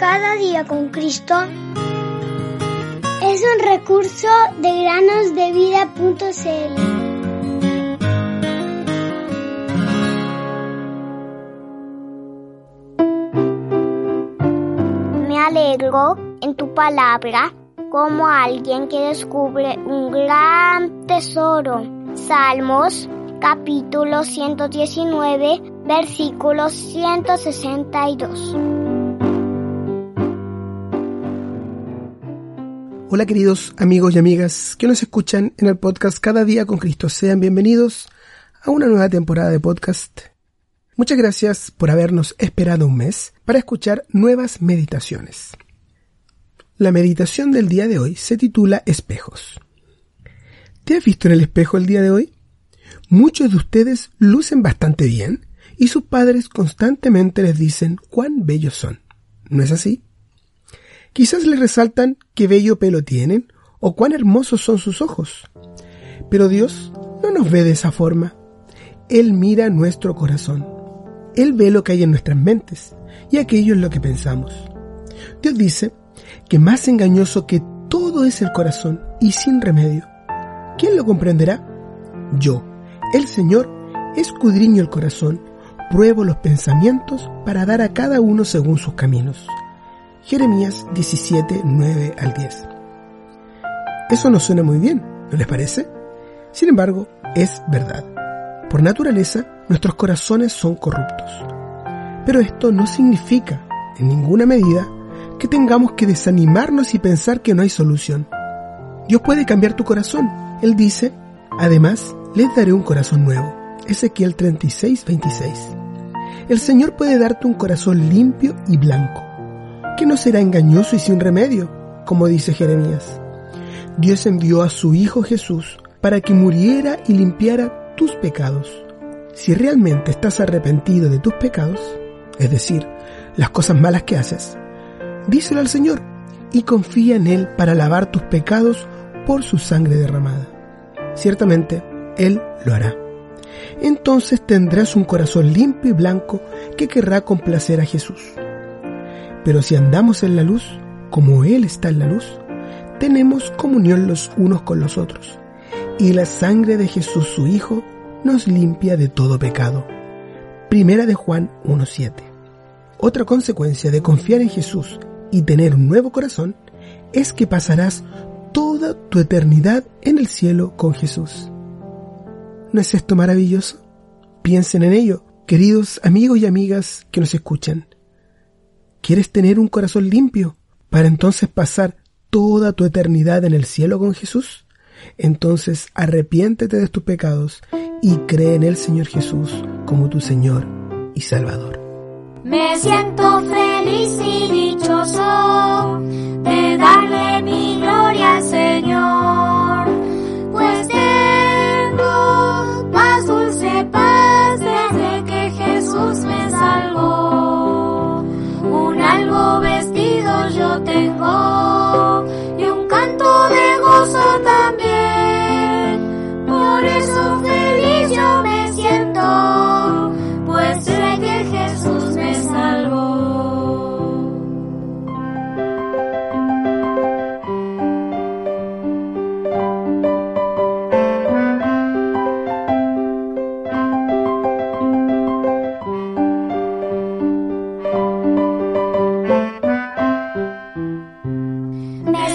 Cada día con Cristo es un recurso de granosdevida.cl. Me alegro en tu palabra como alguien que descubre un gran tesoro. Salmos capítulo 119 versículo 162. Hola queridos amigos y amigas que nos escuchan en el podcast Cada día con Cristo. Sean bienvenidos a una nueva temporada de podcast. Muchas gracias por habernos esperado un mes para escuchar nuevas meditaciones. La meditación del día de hoy se titula Espejos. ¿Te has visto en el espejo el día de hoy? Muchos de ustedes lucen bastante bien y sus padres constantemente les dicen cuán bellos son. ¿No es así? Quizás les resaltan qué bello pelo tienen o cuán hermosos son sus ojos. Pero Dios no nos ve de esa forma. Él mira nuestro corazón. Él ve lo que hay en nuestras mentes y aquello es lo que pensamos. Dios dice que más engañoso que todo es el corazón y sin remedio. ¿Quién lo comprenderá? Yo, el Señor, escudriño el corazón, pruebo los pensamientos para dar a cada uno según sus caminos. Jeremías 17, 9 al 10. Eso no suena muy bien, ¿no les parece? Sin embargo, es verdad. Por naturaleza, nuestros corazones son corruptos. Pero esto no significa, en ninguna medida, que tengamos que desanimarnos y pensar que no hay solución. Dios puede cambiar tu corazón. Él dice, además, les daré un corazón nuevo. Ezequiel 36, 26. El Señor puede darte un corazón limpio y blanco, que no será engañoso y sin remedio, como dice Jeremías. Dios envió a su Hijo Jesús para que muriera y limpiara tus pecados. Si realmente estás arrepentido de tus pecados, es decir, las cosas malas que haces, díselo al Señor y confía en Él para lavar tus pecados por su sangre derramada. Ciertamente, Él lo hará. Entonces tendrás un corazón limpio y blanco que querrá complacer a Jesús. Pero si andamos en la luz, como Él está en la luz, tenemos comunión los unos con los otros, y la sangre de Jesús su Hijo nos limpia de todo pecado. Primera de Juan 1.7. Otra consecuencia de confiar en Jesús y tener un nuevo corazón es que pasarás toda tu eternidad en el cielo con Jesús. ¿No es esto maravilloso? Piensen en ello, queridos amigos y amigas que nos escuchan. ¿Quieres tener un corazón limpio para entonces pasar toda tu eternidad en el cielo con Jesús? Entonces arrepiéntete de tus pecados y cree en el Señor Jesús como tu Señor y Salvador. Me siento feliz y dichoso de darle mi gloria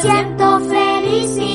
siento feliz.